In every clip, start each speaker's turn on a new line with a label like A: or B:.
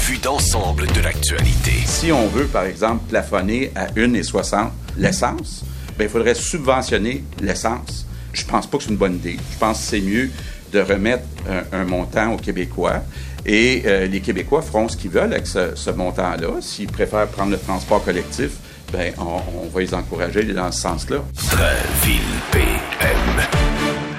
A: vue d'ensemble de l'actualité.
B: Si on veut, par exemple, plafonner à 1,60 l'essence, ben, il faudrait subventionner l'essence. Je pense pas que c'est une bonne idée. Je pense que c'est mieux de remettre un, un montant aux Québécois. Et euh, les Québécois feront ce qu'ils veulent avec ce, ce montant-là. S'ils préfèrent prendre le transport collectif, ben, on, on va les encourager dans ce sens-là.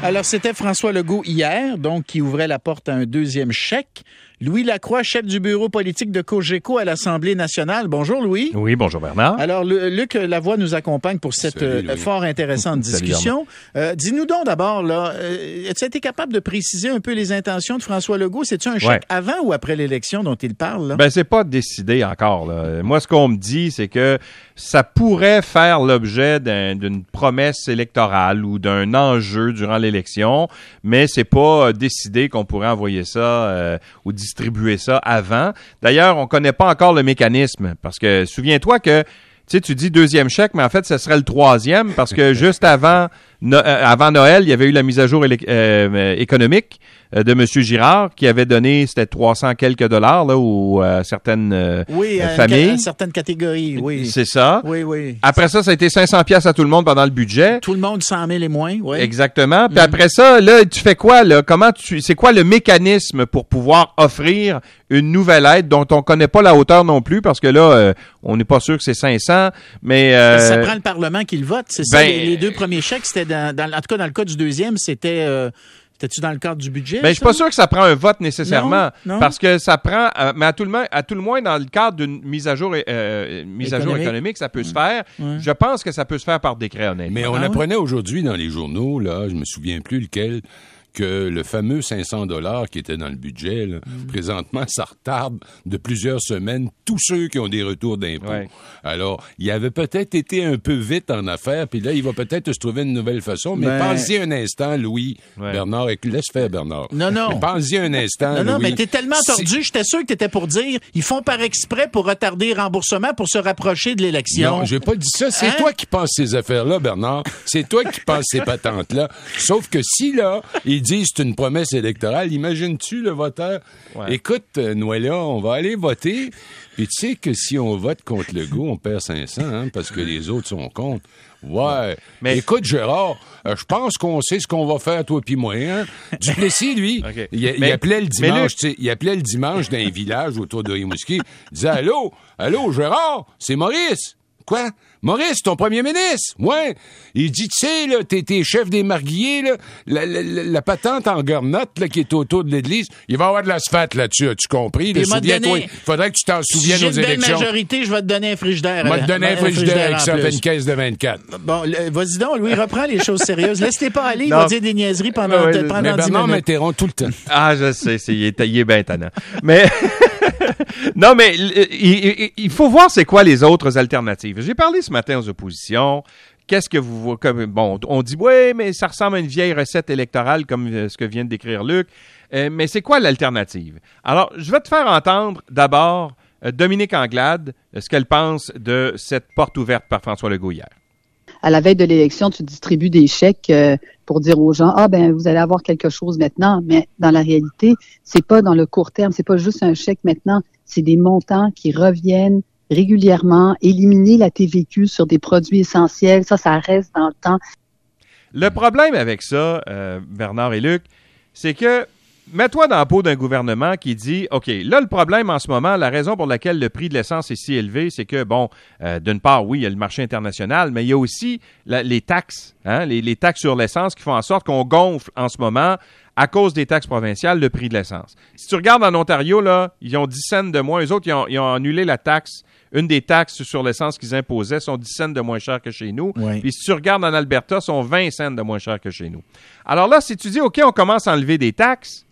C: Alors, c'était François Legault hier, donc, qui ouvrait la porte à un deuxième chèque. Louis Lacroix, chef du bureau politique de Cogeco à l'Assemblée nationale. Bonjour, Louis.
D: Oui, bonjour Bernard.
C: Alors, le- Luc Lavoie nous accompagne pour cette
E: Salut,
C: euh, fort intéressante discussion. Euh, Dis-nous donc d'abord, là, euh, as-tu été capable de préciser un peu les intentions de François Legault? C'est-tu un chèque
D: Ouais.
C: avant ou après l'élection dont il parle? Là?
D: Ben, c'est pas décidé encore. là. Moi, ce qu'on me dit, c'est que ça pourrait faire l'objet d'un- d'une promesse électorale ou d'un enjeu durant l'élection, mais c'est pas euh, décidé qu'on pourrait envoyer ça euh, ou distribuer ça avant. D'ailleurs, on connaît pas encore le mécanisme parce que souviens-toi que tu sais, tu dis deuxième chèque, mais en fait, ce serait le troisième parce que juste avant, No- euh, avant Noël, il y avait eu la mise à jour euh, économique euh, de M. Girard qui avait donné, c'était 300 quelques dollars là, aux euh, certaines euh,
C: oui, à
D: familles.
C: à certaines catégories, oui.
D: C'est ça.
C: Oui, oui.
D: Après ça, ça a été 500 pièces à tout le monde pendant le budget.
C: Tout le monde 100 000 et moins, oui.
D: Exactement. Puis
C: Mhm.
D: après ça, là, tu fais quoi, là? Comment tu, c'est quoi le mécanisme pour pouvoir offrir une nouvelle aide dont on connaît pas la hauteur non plus? Parce que là, euh, on n'est pas sûr que c'est 500, mais, euh,
C: Ça prend le Parlement qui le vote, c'est ça.
D: ben-
C: Les, les deux premiers chèques, c'était dans, dans- en tout cas dans le cas du deuxième, c'était euh, c'était-tu dans le cadre du budget?
D: Ben, je suis pas sûr que ça prend un vote nécessairement,
C: Non, non.
D: parce que ça prend, euh, mais à tout le moins, à tout le moins dans le cadre d'une mise à jour, euh, mise à jour
C: Économique.
D: ça peut se faire. Je pense que ça peut se faire par décret, honnêtement.
E: Mais on
C: Ah
E: apprenait aujourd'hui dans les journaux, là, je me souviens plus lequel, que le fameux 500 dollars qui était dans le budget, là,
C: Mm.
E: présentement, ça retarde de plusieurs semaines tous ceux qui ont des retours d'impôts.
D: Ouais.
E: Alors, il avait peut-être été un peu vite en affaires, puis là, il va peut-être se trouver une nouvelle façon. Mais
C: Ben-
E: pensez un instant, Louis,
D: Ouais.
E: Bernard, et laisse faire Bernard.
C: Non, non.
E: Mais Pensez un instant,
C: Non, non,
E: Louis.
C: mais t'es tellement tordu, j'étais sûr que t'étais pour dire ils font par exprès pour retarder le remboursement pour se rapprocher de l'élection.
E: Non, j'ai pas dit ça. C'est
C: Hein?
E: toi qui penses ces affaires-là, Bernard. C'est toi qui penses ces patentes-là. Sauf que si, là, ils disent c'est une promesse électorale, imagines-tu le voteur?
D: Ouais.
E: Écoute, euh, Noëlla, on va aller voter. Puis tu sais que si on vote contre le goût, on perd 500, hein, parce que les autres sont contre. Ouais.
D: Mais-
E: Écoute, Gérard, euh, je pense qu'on sait ce qu'on va faire, toi puis moi. Hein? Duplessis, lui, il, appelait le dimanche, sais, il appelait le dimanche dans un village autour de Rimouski. Il disait Allô, allô, Gérard, c'est Maurice? Quoi? Maurice, ton premier ministre? Ouais. Il dit, tu sais, là, t'es, t'es chef des marguilliers, là, la, la- la- la patente en garnotte, là, qui est autour de l'église, il va y avoir de l'asphalte là-dessus, as-tu compris? Là, Souviens-toi, il faudrait que tu t'en
C: si
E: souviennes
C: j'ai
E: aux
C: une belle
E: élections.
C: majorité, je vais te donner un frigidaire.
E: Moi, te donner un frigidaire avec ça, une caisse de 24.
C: Bon, le- vas-y donc, Louis, reprends les choses sérieuses. Laisse-les pas aller, il va dire des niaiseries pendant,
D: Ouais, ouais,
C: pendant
E: Mais
C: 10
E: Bernard
C: minutes.
E: m'interrompt tout le temps.
D: Ah, je sais, c'est, il est, il est bien tannant. Mais, non, mais il, il- il faut voir c'est quoi les autres alternatives. J'ai parlé ce matin aux oppositions. Qu'est-ce que vous comme bon on dit oui mais ça ressemble à une vieille recette électorale comme euh, ce que vient de décrire Luc Euh, mais c'est quoi l'alternative? Alors je vais te faire entendre d'abord euh, Dominique Anglade euh, ce qu'elle pense de cette porte ouverte par François Legault hier.
F: À la veille de l'élection, tu distribues des chèques euh, pour dire aux gens ah ben vous allez avoir quelque chose maintenant, mais dans la réalité, c'est pas dans le court terme, c'est pas juste un chèque maintenant, c'est des montants qui reviennent régulièrement, éliminer la TVQ sur des produits essentiels, ça ça reste dans le temps.
D: Le problème avec ça, euh, Bernard et Luc, c'est que mets-toi dans la peau d'un gouvernement qui dit OK, là, le problème en ce moment, la raison pour laquelle le prix de l'essence est si élevé, c'est que, bon, euh, d'une part, oui, il y a le marché international, mais il y a aussi la- les taxes, hein, les, les taxes sur l'essence qui font en sorte qu'on gonfle en ce moment, à cause des taxes provinciales, le prix de l'essence. Si tu regardes en Ontario, là, ils ont 10 cents de moins. Les autres, ils ont, ils ont annulé la taxe. Une des taxes sur l'essence qu'ils imposaient sont 10 cents de moins cher que chez nous.
C: Oui.
D: Puis si tu regardes en Alberta, sont 20 cents de moins cher que chez nous. Alors là, si tu dis, OK, on commence à enlever des taxes,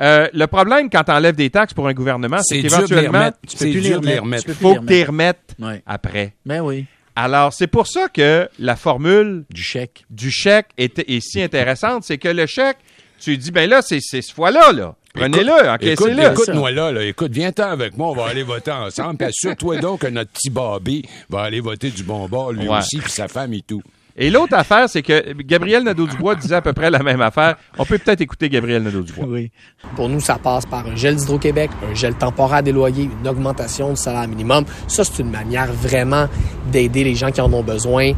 D: euh, le problème quand tu enlèves des taxes pour un gouvernement, c'est qu'éventuellement,
C: tu peux plus les remettre. plus
D: faut
C: les
D: que tu
C: remettre.
D: les remettes
C: Ouais.
D: après.
C: Ben oui,
D: Alors, c'est pour ça que la formule
C: du chèque.
D: du chèque est, est si intéressante, c'est que le chèque, tu dis, ben là, c'est ce fois-là, là. Prenez-le, encaissez-le.
E: écoute-moi là, là, écoute, viens-t'en avec moi, on va aller voter ensemble, puis assure-toi donc que notre petit Bobby va aller voter du bon bord, lui
D: Ouais.
E: aussi, puis sa femme et tout.
D: Et l'autre affaire, c'est que Gabriel Nadeau-Dubois disait à peu près la même affaire. On peut peut-être écouter Gabriel Nadeau-Dubois.
C: Oui.
G: Pour nous, ça passe par un gel d'Hydro-Québec, un gel temporaire des loyers, une augmentation du salaire minimum. Ça, c'est une manière vraiment d'aider les gens qui en ont besoin.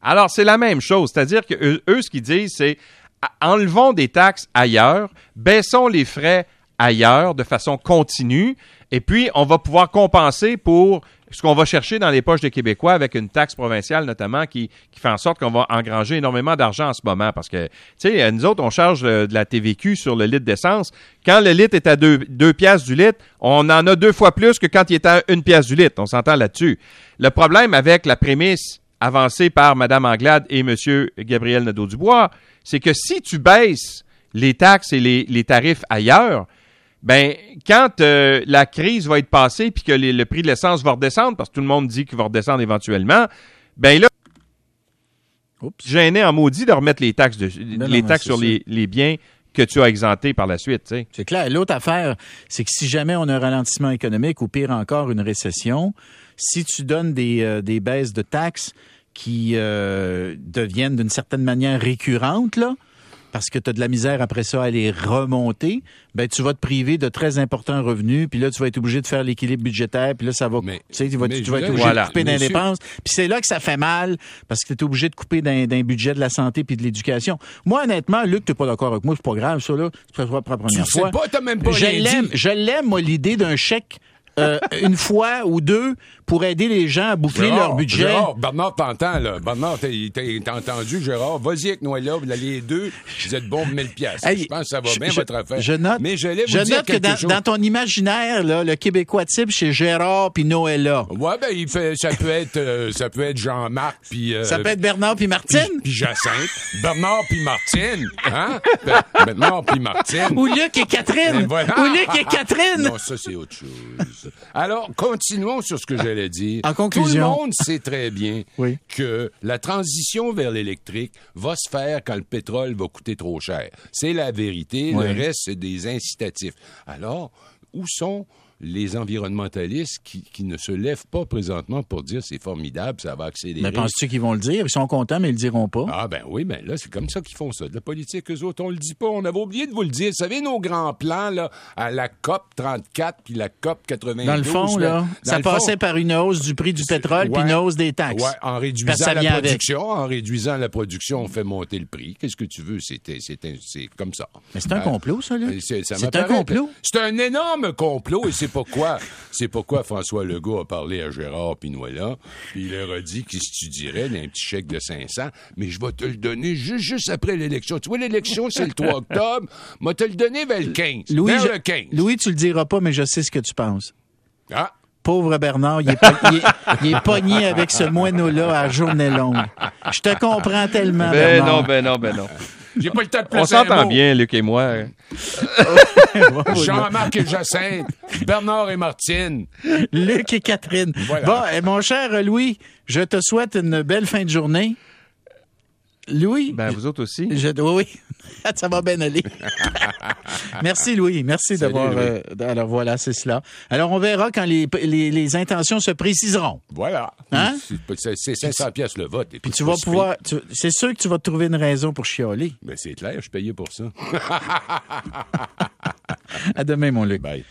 D: Alors, c'est la même chose. C'est-à-dire que eux, eux, ce qu'ils disent, c'est enlevons des taxes ailleurs, baissons les frais ailleurs de façon continue, et puis on va pouvoir compenser pour ce qu'on va chercher dans les poches des Québécois avec une taxe provinciale notamment qui, qui fait en sorte qu'on va engranger énormément d'argent en ce moment parce que, tu sais, nous autres, on charge de la TVQ sur le litre d'essence. Quand le litre est à 2 deux, deux piastres du litre, on en a deux fois plus que quand il est à une pièce du litre. On s'entend là-dessus. Le problème avec la prémisse avancée par Mme Anglade et M. Gabriel Nadeau-Dubois, c'est que si tu baisses les taxes et les, les tarifs ailleurs, ben quand euh, la crise va être passée puis que les- le prix de l'essence va redescendre, parce que tout le monde dit qu'il va redescendre éventuellement, ben là,
C: Oups.
D: gêné en maudit de remettre les taxes, de, les taxes sur les, les biens que tu as exemptés par la suite.
C: C'est clair. L'autre affaire, c'est que si jamais on a un ralentissement économique ou pire encore une récession, si tu donnes des, euh, des baisses de taxes qui euh, deviennent d'une certaine manière récurrentes, là, parce que tu as de la misère après ça à les remonter, ben tu vas te priver de très importants revenus, puis là tu vas être obligé de faire l'équilibre budgétaire, puis là ça va
E: Mais-
C: tu sais tu vas, tu être obligé
D: Voilà.
C: de couper dans les dépenses, puis c'est là que ça fait mal parce que tu es obligé de couper d'un budget de la santé puis de l'éducation. Moi honnêtement, Luc, tu pas d'accord avec moi, c'est pas grave ça là, c'est pas pour la première
E: Tu sais
C: fois.
E: pas, même pas
C: Je l'aime, je l'aime, moi, l'idée d'un chèque euh, une fois ou deux pour aider les gens à boucler
E: Gérard,
C: leur budget.
E: Gérard, Bernard t'entends, là. Bernard, t'as entendu, Gérard? Vas-y avec Noëlla, vous allez les deux, vous êtes bons pour 1000 piastres.
C: Hey,
E: je pense que ça va
C: je-
E: bien,
C: je-
E: votre affaire.
C: Je note,
E: Mais j'allais vous
C: je
E: dire
C: note que dans, dans ton imaginaire, là, le Québécois type, c'est Gérard puis Noëlla.
E: Ouais, ben, il fait, ça peut être, euh, ça peut être Jean-Marc puis, euh,
C: Ça peut être Bernard puis Martine.
E: puis, Jacinthe. Bernard puis Martine. Hein? Bernard puis Martine.
C: Ou Luc et Catherine.
E: Voilà.
C: Ou Luc et Catherine.
E: Non, ça, c'est autre chose. Alors, continuons sur ce que j'allais dire.
C: En conclusion.
E: Tout le monde sait très bien
C: Oui.
E: que la transition vers l'électrique va se faire quand le pétrole va coûter trop cher. C'est la vérité.
C: Oui.
E: Le reste, c'est des incitatifs. Alors, où sont les environnementalistes qui, qui ne se lèvent pas présentement pour dire c'est formidable, ça va accélérer.
C: Mais penses-tu qu'ils vont le dire? Ils sont contents, mais ils le diront pas.
E: Ah ben oui, ben là, c'est comme ça qu'ils font ça. De la politique, eux autres, on le dit pas. On avait oublié de vous le dire. Vous savez, nos grands plans, là, à la COP 34 puis la COP 92.
C: Dans le fond, là, ça passait
E: fond,
C: par une hausse du prix du pétrole puis une hausse des taxes.
E: Ouais, en réduisant la
C: avec.
E: production, en réduisant la production, on fait monter le prix. Qu'est-ce que tu veux? C'est comme ça.
C: Mais c'est un
E: Euh,
C: complot, ça, là?
E: c'est
C: un complot?
E: C'est un énorme complot et c'est pourquoi, c'est pourquoi François Legault a parlé à Gérard Pinoilla, puis il leur a dit qu'il se dirait d'un petit chèque de 500, mais je vais te le donner juste, juste après l'élection. Tu vois, l'élection, c'est le 3 octobre. Moi, te le donner vers le 15.
C: Louis,
E: vers
C: je-
E: le 15.
C: Louis, tu le diras pas, mais je sais ce que tu penses.
E: Ah,
C: Pauvre Bernard, il est, po- il est- il est pogné avec ce moineau-là à journée longue. Je te comprends tellement,
D: Ben
C: Bernard.
D: non, ben non, ben non.
E: J'ai pas le temps de
D: On
E: placer un
D: s'entend bien, Luc et moi.
E: Jean-Marc et Jacinthe, Bernard et Martine.
C: Luc et Catherine.
E: Voilà.
C: Bon, eh, mon cher Louis, je te souhaite une belle fin de journée. Louis?
D: Ben, vous autres aussi.
C: Je, oui, oui. Ça va bien aller. Merci, Louis. Merci d'avoir. Euh, alors voilà, c'est cela. Alors on verra quand les, les, les intentions se préciseront.
E: Voilà.
C: Hein?
E: C'est- C'est 500 pièces le vote.
C: Puis tu vas pouvoir. C'est sûr que tu vas trouver une raison pour chialer.
E: Ben, c'est clair, je suis payé pour ça.
C: À demain, mon Luc.
E: Bye.